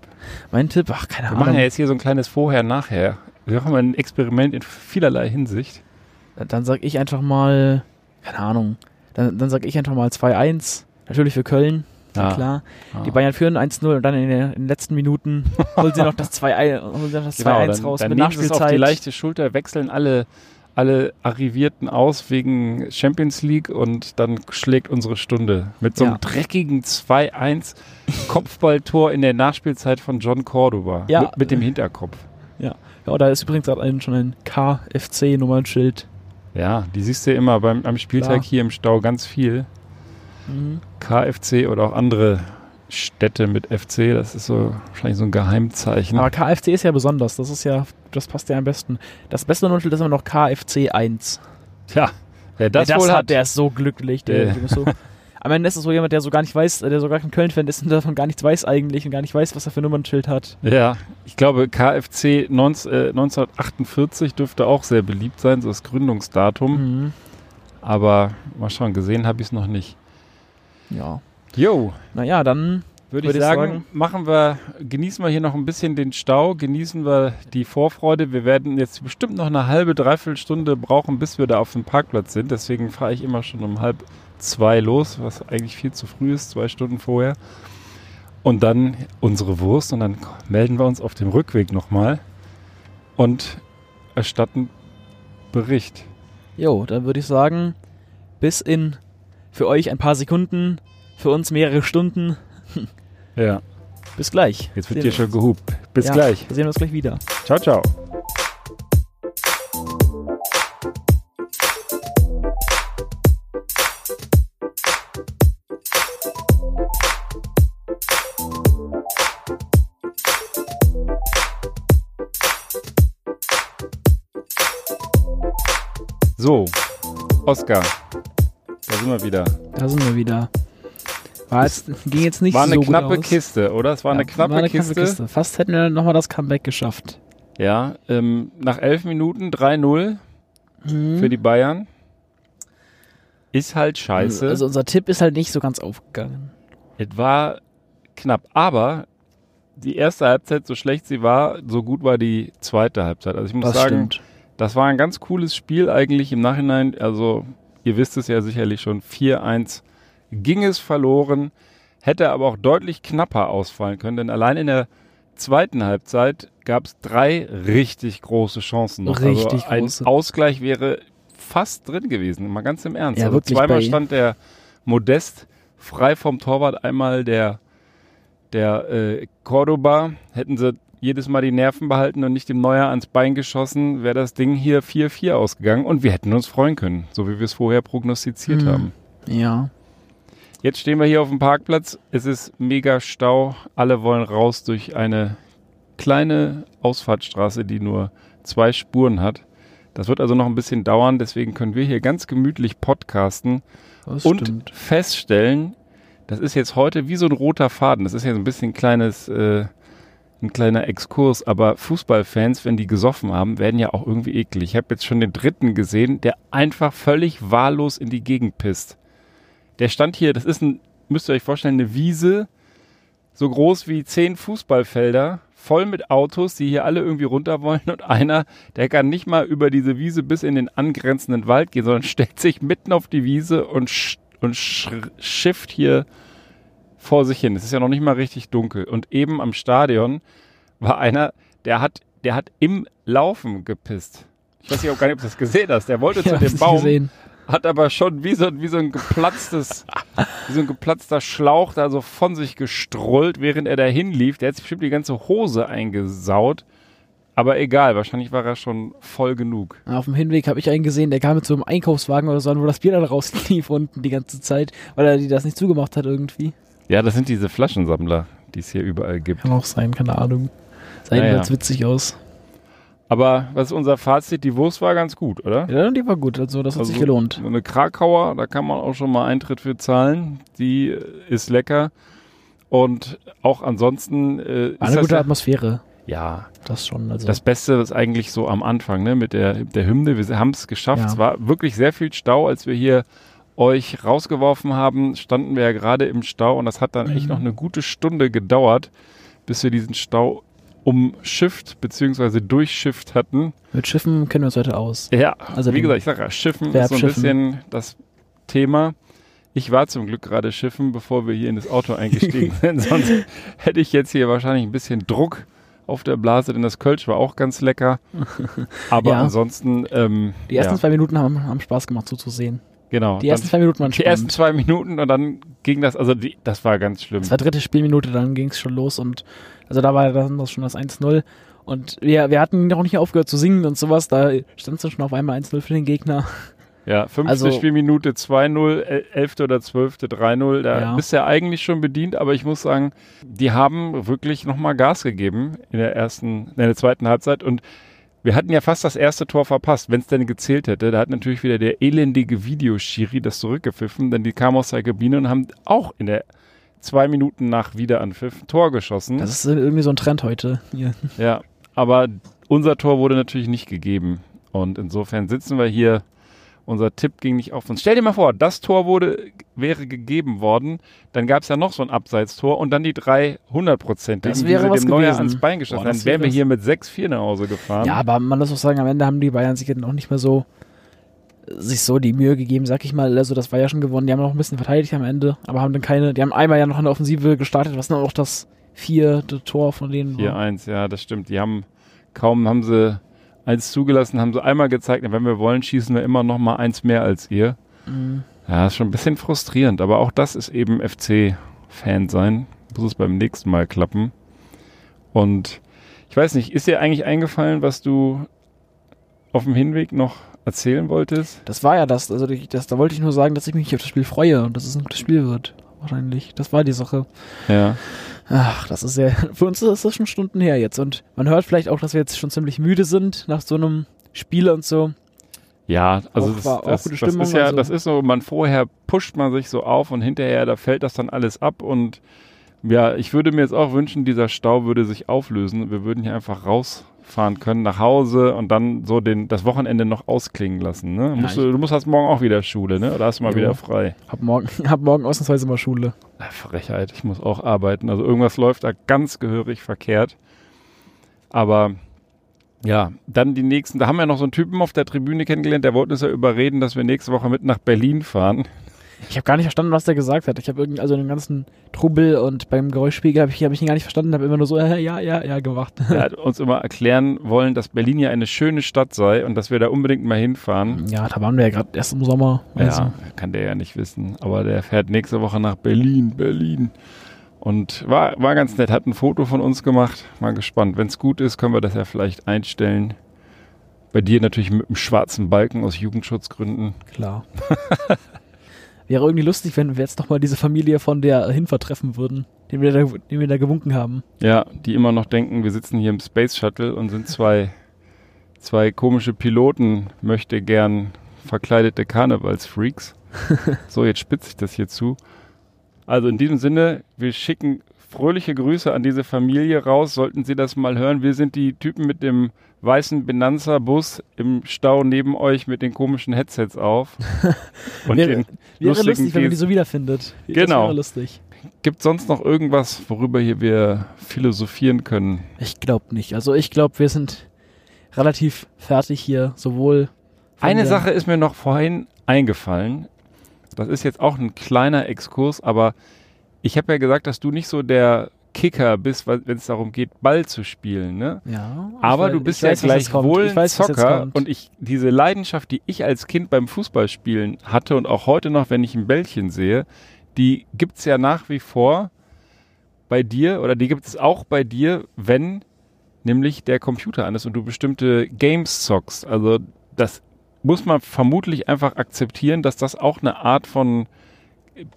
mein Tipp, ach, keine Wir Ahnung. machen ja jetzt hier so ein kleines Vorher-Nachher. Wir machen mal ein Experiment in vielerlei Hinsicht. Dann sag ich einfach mal, keine Ahnung, dann, dann sag ich einfach mal 2-1. Natürlich für Köln, Ja. klar. Ah. Die Bayern führen 1-0 und dann in, den- in den letzten Minuten holen sie noch das 2-1 holen sie noch das 2-1 Genau, dann, raus dann mit nehmen es auf die Nachspielzeit. leichte Schulter, wechseln alle, alle Arrivierten aus wegen Champions League und dann schlägt unsere Stunde mit so einem Ja. dreckigen 2-1 Kopfballtor in der Nachspielzeit von John Cordoba Ja. mit, mit dem Hinterkopf. Ja, da ist übrigens gerade schon ein KFC-Nummernschild. Ja, die siehst du immer beim, am Spieltag Klar. hier im Stau ganz viel. Mhm. KFC oder auch andere Städte mit FC, das ist so wahrscheinlich so ein Geheimzeichen. Aber KFC ist ja besonders, das ist ja, das passt ja am besten. Das beste Nummernschild ist immer noch KFC 1. Tja, wer das, Wer das wohl hat, hat, der ist so glücklich. Der, Der- ist so, am Ende ist es so jemand, der so gar nicht weiß, der so gar kein Köln-Fan ist und davon gar nichts weiß eigentlich und gar nicht weiß, was er für ein Nummernschild hat. Ja, ich glaube, KFC 19, äh, 1948 dürfte auch sehr beliebt sein, so das Gründungsdatum. Mhm. Aber mal schauen, gesehen habe ich es noch nicht. Ja. Jo, Naja, dann würde ich ich sagen, sagen- machen wir, genießen wir hier noch ein bisschen den Stau, genießen wir die Vorfreude. Wir werden jetzt bestimmt noch eine halbe, dreiviertel Stunde brauchen, bis wir da auf dem Parkplatz sind. Deswegen fahre ich immer schon um halb zwei los, was eigentlich viel zu früh ist, zwei Stunden vorher. Und dann unsere Wurst und dann melden wir uns auf dem Rückweg nochmal und erstatten Bericht. Jo, dann würde ich sagen, bis in für euch ein paar Sekunden, für uns mehrere Stunden. Ja, Bis gleich. jetzt wird wir schon gehupt. Bis Ja, gleich. Wir sehen uns gleich wieder. Ciao, ciao. So, Oskar, da sind wir wieder. Da sind wir wieder. War jetzt, ging jetzt nicht War eine so knappe gut aus. Kiste, oder? Es war eine Ja, knappe, war eine Kiste. knappe Kiste. Fast hätten wir nochmal das Comeback geschafft. Ja, ähm, nach elf Minuten 3-0 Mhm. für die Bayern. Ist halt scheiße. Also unser Tipp ist halt nicht so ganz aufgegangen. es war knapp. Aber die erste Halbzeit, so schlecht sie war, so gut war die zweite Halbzeit. Also ich muss Das sagen, stimmt. das war ein ganz cooles Spiel eigentlich im Nachhinein. Also ihr wisst es ja sicherlich schon, 4-1 ging es verloren. Hätte aber auch deutlich knapper ausfallen können, denn allein in der zweiten Halbzeit gab es drei richtig große Chancen noch. Richtig also ein große. Ausgleich wäre fast drin gewesen, mal ganz im Ernst. Ja, also wirklich zweimal stand der Modest frei vom Torwart, einmal der, der äh, Cordoba. Hätten sie jedes Mal die Nerven behalten und nicht dem Neuer ans Bein geschossen, wäre das Ding hier 4-4 ausgegangen und wir hätten uns freuen können, so wie wir es vorher prognostiziert Mhm. haben. Ja. Jetzt stehen wir hier auf dem Parkplatz. Es ist mega Stau. Alle wollen raus durch eine kleine Ausfahrtsstraße, die nur zwei Spuren hat. Das wird also noch ein bisschen dauern. Deswegen können wir hier ganz gemütlich podcasten Das und stimmt. feststellen, das ist jetzt heute wie so ein roter Faden. Das ist ja so ein bisschen ein kleines, äh, ein kleiner Exkurs. Aber Fußballfans, wenn die gesoffen haben, werden ja auch irgendwie eklig. Ich habe jetzt schon den dritten gesehen, der einfach völlig wahllos in die Gegend pisst. Der stand hier, das ist ein, müsst ihr euch vorstellen, eine Wiese, so groß wie zehn Fußballfelder, voll mit Autos, die hier alle irgendwie runter wollen. Und einer, der kann nicht mal über diese Wiese bis in den angrenzenden Wald gehen, sondern stellt sich mitten auf die Wiese und, sch und sch schifft hier vor sich hin. Es ist ja noch nicht mal richtig dunkel. Und eben am Stadion war einer, der hat, der hat im Laufen gepisst. Ich weiß nicht, ob gar nicht, ob du das gesehen hast. Der wollte Ich zu dem Baum, gesehen. hat aber schon wie so, wie so ein geplatztes, wie so ein geplatzter Schlauch da so von sich gestrollt, während er dahin lief. Der hat sich bestimmt die ganze Hose eingesaut. Aber egal, wahrscheinlich war er schon voll genug. Auf dem Hinweg habe ich einen gesehen, der kam mit so einem Einkaufswagen oder so, an, wo das Bier dann rauslief unten die ganze Zeit, weil er die das nicht zugemacht hat irgendwie. Ja, das sind diese Flaschensammler, die es hier überall gibt. Kann auch sein, keine Ahnung. Sah Naja. jedenfalls witzig aus. Aber was ist unser Fazit? Die Wurst war ganz gut, oder? Ja, die war gut, also das hat Also sich gelohnt. Eine Krakauer, da kann man auch schon mal Eintritt für zahlen. Die äh, ist lecker. Und auch ansonsten äh, eine gute Atmosphäre, ja, das schon. Also das Beste ist eigentlich so am Anfang, ne, mit der, der Hymne. Wir haben es geschafft. Ja. Es war wirklich sehr viel Stau, als wir hier euch rausgeworfen haben, standen wir ja gerade im Stau und das hat dann echt noch eine gute Stunde gedauert, bis wir diesen Stau umschifft bzw. durchschifft hatten. mit Schiffen kennen wir uns heute aus. Ja, Also wie gesagt, ich sage ja, Schiffen Verb ist so ein schiffen. bisschen das Thema. Ich war zum Glück gerade Schiffen, bevor wir hier in das Auto eingestiegen sind. Sonst hätte ich jetzt hier wahrscheinlich ein bisschen Druck auf der Blase, denn das Kölsch war auch ganz lecker. Aber Ja. ansonsten, ähm, Die ersten ja, zwei Minuten haben, haben Spaß gemacht zuzusehen. Genau. Die ersten zwei Minuten waren die ersten spannend. zwei Minuten und dann ging das, also die, das war ganz schlimm. Das war dritte Spielminute, dann ging es schon los und also da war dann das schon das 1-0. Und wir, wir hatten noch nicht aufgehört zu singen und sowas, da stand es dann schon auf einmal 1-0 für den Gegner. Ja, fünfte Also- Spielminute 2-0, el- elfte oder zwölfte 3-0. Da Ja. bist du ja eigentlich schon bedient, aber ich muss sagen, die haben wirklich nochmal Gas gegeben in der ersten, in der zweiten Halbzeit und wir hatten ja fast das erste Tor verpasst, wenn es denn gezählt hätte. Da hat natürlich wieder der elendige Videoschiri das zurückgepfiffen, denn die kamen aus der Kabine und haben auch in der zwei Minuten nach Wiederanpfiff ein Tor geschossen. Das ist irgendwie so ein Trend heute. Hier. Ja, aber unser Tor wurde natürlich nicht gegeben. Und insofern sitzen wir hier. Unser Tipp ging nicht auf uns. Stell dir mal vor, das Tor wurde, wäre gegeben worden. Dann gab es ja noch so ein Abseitstor und dann die drei hundertprozentigen, Das die wäre was dem Neuer gewesen. ans Bein geschossen. Das Dann wären wir hier mit 6-4 nach Hause gefahren. Ja, aber man muss auch sagen, am Ende haben die Bayern sich dann auch nicht mehr so sich so die Mühe gegeben, sag ich mal. Also das war ja schon gewonnen. Die haben noch ein bisschen verteidigt am Ende, aber haben dann keine. Die haben einmal ja noch in der Offensive gestartet, was dann auch das vierte Tor von denen war. 4-1, ja, das stimmt. Die haben kaum haben sie eins zugelassen, haben sie einmal gezeigt, wenn wir wollen, schießen wir immer noch mal eins mehr als ihr. Mhm. Ja, ist schon ein bisschen frustrierend, aber auch das ist eben FC-Fan sein. Muss es beim nächsten Mal klappen. Und ich weiß nicht, ist dir eigentlich eingefallen, was du auf dem Hinweg noch erzählen wolltest? Das war ja das. Also das, da wollte ich nur sagen, dass ich mich auf das Spiel freue und dass es ein gutes Spiel wird. Wahrscheinlich. Das war die Sache. Ja. Ach, das ist ja. Für uns ist das schon Stunden her jetzt. Und man hört vielleicht auch, dass wir jetzt schon ziemlich müde sind nach so einem Spiel und so. Ja, also Auch das, war auch das, gute das Stimmung, ist ja, also- das ist so, man vorher pusht man sich so auf und hinterher, da fällt das dann alles ab und ja, ich würde mir jetzt auch wünschen, dieser Stau würde sich auflösen. Wir würden hier einfach rausfahren können nach Hause und dann so den, das Wochenende noch ausklingen lassen. Ne? musst ich- du, du musst hast morgen auch wieder Schule, ne? Oder hast du mal Jo. wieder frei? Hab morgen, hab morgen ausnahmsweise mal Schule. Ah, Frechheit, ich muss auch arbeiten. Also irgendwas läuft da ganz gehörig verkehrt. Aber ja, dann die nächsten, da haben wir noch so einen Typen auf der Tribüne kennengelernt, der wollte uns ja überreden, dass wir nächste Woche mit nach Berlin fahren. Ich habe gar nicht verstanden, was der gesagt hat. Ich habe irgendwie, also den ganzen Trubel und beim Geräuschspiegel habe ich, hab ich ihn gar nicht verstanden, habe immer nur so, äh, ja, ja, ja gemacht. Er hat uns immer erklären wollen, dass Berlin ja eine schöne Stadt sei und dass wir da unbedingt mal hinfahren. Ja, da waren wir ja gerade erst im Sommer. Also, Ja, kann der ja nicht wissen. Aber der fährt nächste Woche nach Berlin, Berlin. Und war, war ganz nett, hat ein Foto von uns gemacht. Mal gespannt. Wenn es gut ist, können wir das ja vielleicht einstellen. Bei dir natürlich mit einem schwarzen Balken aus Jugendschutzgründen. klar. Wäre irgendwie lustig, wenn wir jetzt noch mal diese Familie von der Hinfahrt treffen würden, den wir da, den wir da gewunken haben. Ja, die immer noch denken, wir sitzen hier im Space Shuttle und sind zwei, zwei komische Piloten, möchte gern verkleidete Karnevalsfreaks. so, jetzt spitze ich das hier zu. Also in diesem Sinne, wir schicken fröhliche Grüße an diese Familie raus. Sollten Sie das mal hören, wir sind die Typen mit dem weißen Benanza-Bus im Stau neben euch mit den komischen Headsets auf. Und Wäre- den Wäre lustig, wenn man die so wiederfindet. Das Genau. wäre lustig. Gibt sonst noch irgendwas, worüber hier wir philosophieren können? Ich glaube nicht. Also ich glaube, wir sind relativ fertig hier, sowohl Eine Sache ist mir noch vorhin eingefallen. Das ist jetzt auch ein kleiner Exkurs, aber ich habe ja gesagt, dass du nicht so der Kicker bist, wenn es darum geht, Ball zu spielen. Ne? Ja. Aber ich du weiß- bist weiß, ja kommt. gleichwohl weiß, Zocker und ich diese Leidenschaft, die ich als Kind beim Fußballspielen hatte und auch heute noch, wenn ich ein Bällchen sehe, die gibt's ja nach wie vor bei dir oder die gibt es auch bei dir, wenn nämlich der Computer an ist und du bestimmte Games zockst. Also das muss man vermutlich einfach akzeptieren, dass das auch eine Art von,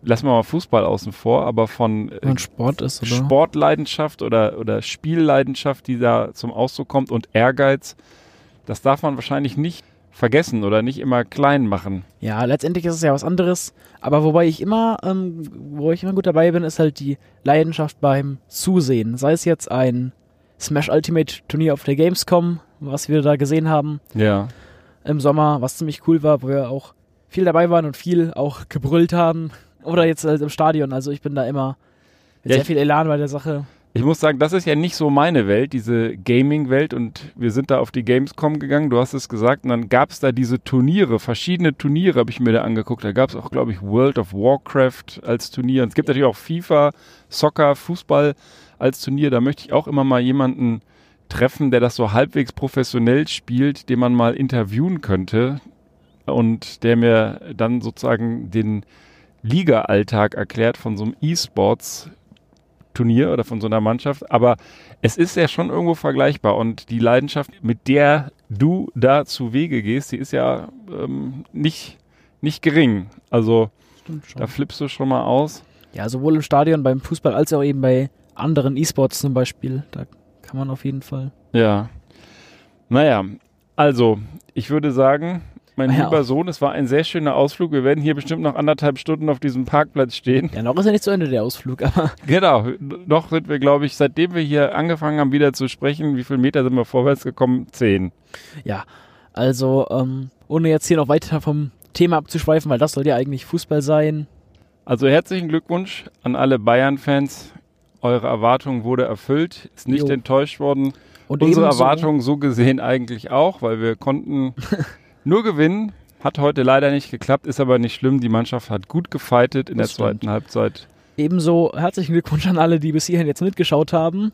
lassen wir mal Fußball außen vor, aber von äh, Sport ist, oder? Sportleidenschaft oder, oder Spielleidenschaft, die da zum Ausdruck kommt und Ehrgeiz, das darf man wahrscheinlich nicht vergessen oder nicht immer klein machen. Ja, letztendlich ist es ja was anderes. Aber wobei ich immer, ähm, wo ich immer gut dabei bin, ist halt die Leidenschaft beim Zusehen. Sei es jetzt ein Smash Ultimate Turnier auf der Gamescom, was wir da gesehen haben Ja. im Sommer, was ziemlich cool war, wo wir auch viel dabei waren und viel auch gebrüllt haben. Oder jetzt halt im Stadion. Also ich bin da immer mit Ja, sehr viel Elan bei der Sache. Ich muss sagen, das ist ja nicht so meine Welt, diese Gaming-Welt. Und wir sind da auf die Gamescom gegangen, du hast es gesagt. Und dann gab es da diese Turniere, verschiedene Turniere habe ich mir da angeguckt. Da gab es auch, glaube ich, World of Warcraft als Turnier. Und es gibt natürlich auch FIFA, Soccer, Fußball als Turnier. Da möchte ich auch immer mal jemanden treffen, der das so halbwegs professionell spielt, den man mal interviewen könnte. Und der mir dann sozusagen den Liga-Alltag erklärt von so einem E-Sports Turnier oder von so einer Mannschaft, aber es ist ja schon irgendwo vergleichbar und die Leidenschaft, mit der du da zu Wege gehst, die ist ja ähm, nicht, nicht gering. Also da flippst du schon mal aus. Ja, sowohl im Stadion beim Fußball als auch eben bei anderen E-Sports zum Beispiel. Da kann man auf jeden Fall. Ja. Naja, also ich würde sagen, mein Ja. lieber Sohn, es war ein sehr schöner Ausflug. Wir werden hier bestimmt noch anderthalb Stunden auf diesem Parkplatz stehen. Ja, noch ist ja nicht zu Ende der Ausflug, aber Genau, noch sind wir, glaube ich, seitdem wir hier angefangen haben, wieder zu sprechen, wie viele Meter sind wir vorwärts gekommen? Zehn. ja. Also, ähm, ohne jetzt hier noch weiter vom Thema abzuschweifen, weil das soll ja eigentlich Fußball sein. Also herzlichen Glückwunsch an alle Bayern-Fans. Eure Erwartung wurde erfüllt, ist nicht Jo. enttäuscht worden. Und Unsere Erwartungen so gesehen eigentlich auch, weil wir konnten nur gewinnen. Hat heute leider nicht geklappt, ist aber nicht schlimm. Die Mannschaft hat gut gefightet in Das der zweiten stimmt. Halbzeit. Ebenso herzlichen Glückwunsch an alle, die bis hierhin jetzt mitgeschaut haben.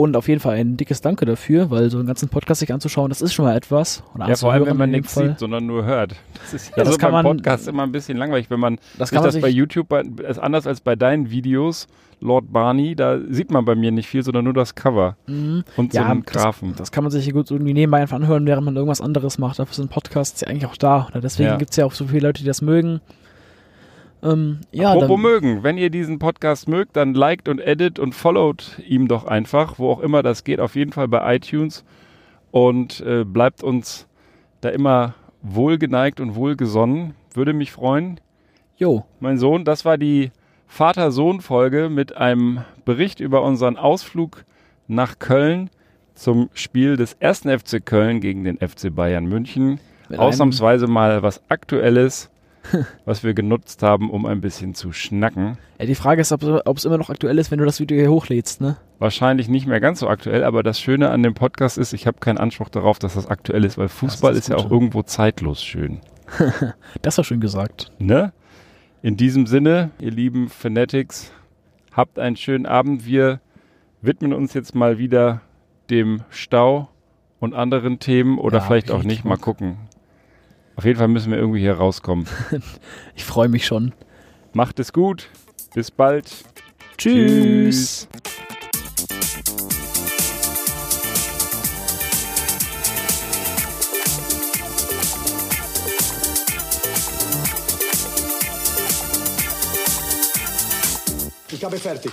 Und auf jeden Fall ein dickes Danke dafür, weil so einen ganzen Podcast sich anzuschauen, das ist schon mal etwas. Und Ja, vor allem, wenn man nichts Fall. sieht, sondern nur hört. Das ist ja, Ja, das so kann beim man- Podcast immer ein bisschen langweilig, wenn man Das sich kann man das sich, bei YouTube, bei, ist anders als bei deinen Videos, Lord Barney, da sieht man bei mir nicht viel, sondern nur das Cover Mhm. und Ja, so einen das- Graphen. Das kann man sich gut irgendwie nebenbei einfach anhören, während man irgendwas anderes macht. Dafür sind Podcasts ja eigentlich auch da. Oder deswegen Ja. gibt es ja auch so viele Leute, die das mögen. Ähm, ja, Apropos dann, mögen, wenn ihr diesen Podcast mögt, dann liked und edit und followt ihm doch einfach, wo auch immer das geht, auf jeden Fall bei iTunes und äh, bleibt uns da immer wohlgeneigt und wohlgesonnen. Würde mich freuen. jo, Mein Sohn, das war die Vater-Sohn-Folge mit einem Bericht über unseren Ausflug nach Köln zum Spiel des ersten FC Köln gegen den FC Bayern München. mit Ausnahmsweise mal was Aktuelles, was wir genutzt haben, um ein bisschen zu schnacken. Ja, die Frage ist, ob es immer noch aktuell ist, wenn du das Video hier hochlädst, ne? Wahrscheinlich nicht mehr ganz so aktuell, aber das Schöne an dem Podcast ist, ich habe keinen Anspruch darauf, dass das aktuell ist, weil Fußball das ist ja auch irgendwo zeitlos schön. Das war schön gesagt. Ne? In diesem Sinne, ihr lieben Fanatics, habt einen schönen Abend. Wir widmen uns jetzt mal wieder dem Stau und anderen Themen oder Ja, vielleicht auch nicht. Mal gucken. Auf jeden Fall müssen wir irgendwie hier rauskommen. Ich freue mich schon. Macht es gut. Bis bald. Tschüss. Ich habe fertig.